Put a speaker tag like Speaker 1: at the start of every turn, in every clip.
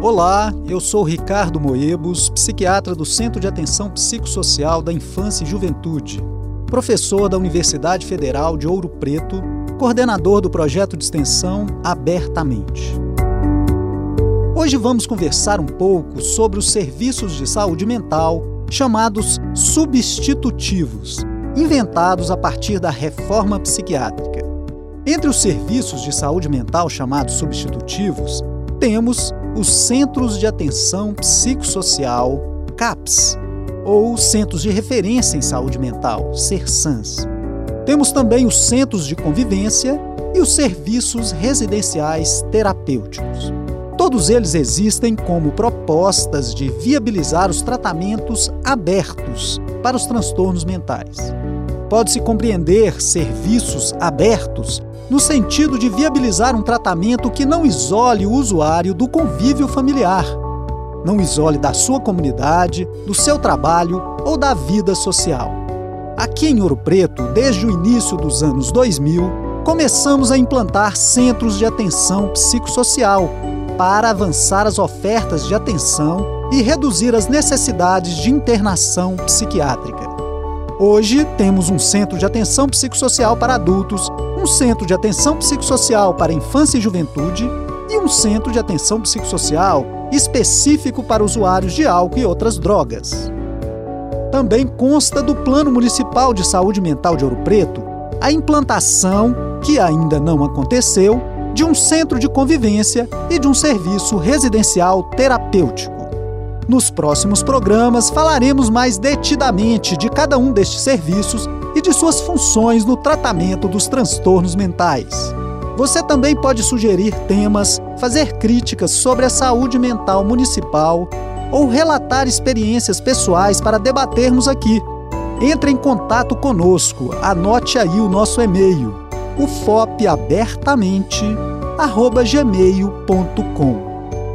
Speaker 1: Olá, eu sou Ricardo Moebos, psiquiatra do Centro de Atenção Psicossocial da Infância e Juventude, professor da Universidade Federal de Ouro Preto, coordenador do projeto de extensão Abertamente. Hoje vamos conversar um pouco sobre os serviços de saúde mental chamados substitutivos, inventados a partir da reforma psiquiátrica. Entre os serviços de saúde mental chamados substitutivos, temos os Centros de Atenção Psicossocial, CAPS, ou Centros de Referência em Saúde Mental, CERSANS. Temos também os Centros de Convivência e os Serviços Residenciais Terapêuticos. Todos eles existem como propostas de viabilizar os tratamentos abertos para os transtornos mentais. Pode-se compreender serviços abertos no sentido de viabilizar um tratamento que não isole o usuário do convívio familiar, não isole da sua comunidade, do seu trabalho ou da vida social. Aqui em Ouro Preto, desde o início dos anos 2000, começamos a implantar centros de atenção psicossocial para avançar as ofertas de atenção e reduzir as necessidades de internação psiquiátrica. Hoje temos um centro de atenção psicossocial para adultos, um centro de atenção psicossocial para infância e juventude e um centro de atenção psicossocial específico para usuários de álcool e outras drogas. Também consta do Plano Municipal de Saúde Mental de Ouro Preto a implantação, que ainda não aconteceu, de um centro de convivência e de um serviço residencial terapêutico. Nos próximos programas falaremos mais detidamente de cada um destes serviços e de suas funções no tratamento dos transtornos mentais. Você também pode sugerir temas, fazer críticas sobre a saúde mental municipal ou relatar experiências pessoais para debatermos aqui. Entre em contato conosco, anote aí o nosso e-mail, ufopabertamente@gmail.com.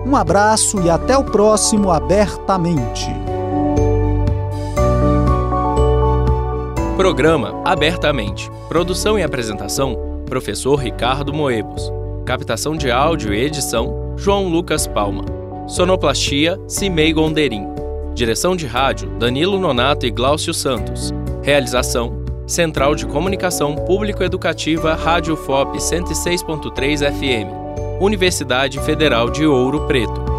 Speaker 1: Um abraço e até o próximo Abertamente.
Speaker 2: Programa Abertamente. Produção e apresentação: Professor Ricardo Moebos. Captação de áudio e edição: João Lucas Palma. Sonoplastia: Cimei Gonderim. Direção de rádio: Danilo Nonato e Gláucio Santos. Realização: Central de Comunicação Público-Educativa Rádio FOP 106.3 FM. Universidade Federal de Ouro Preto.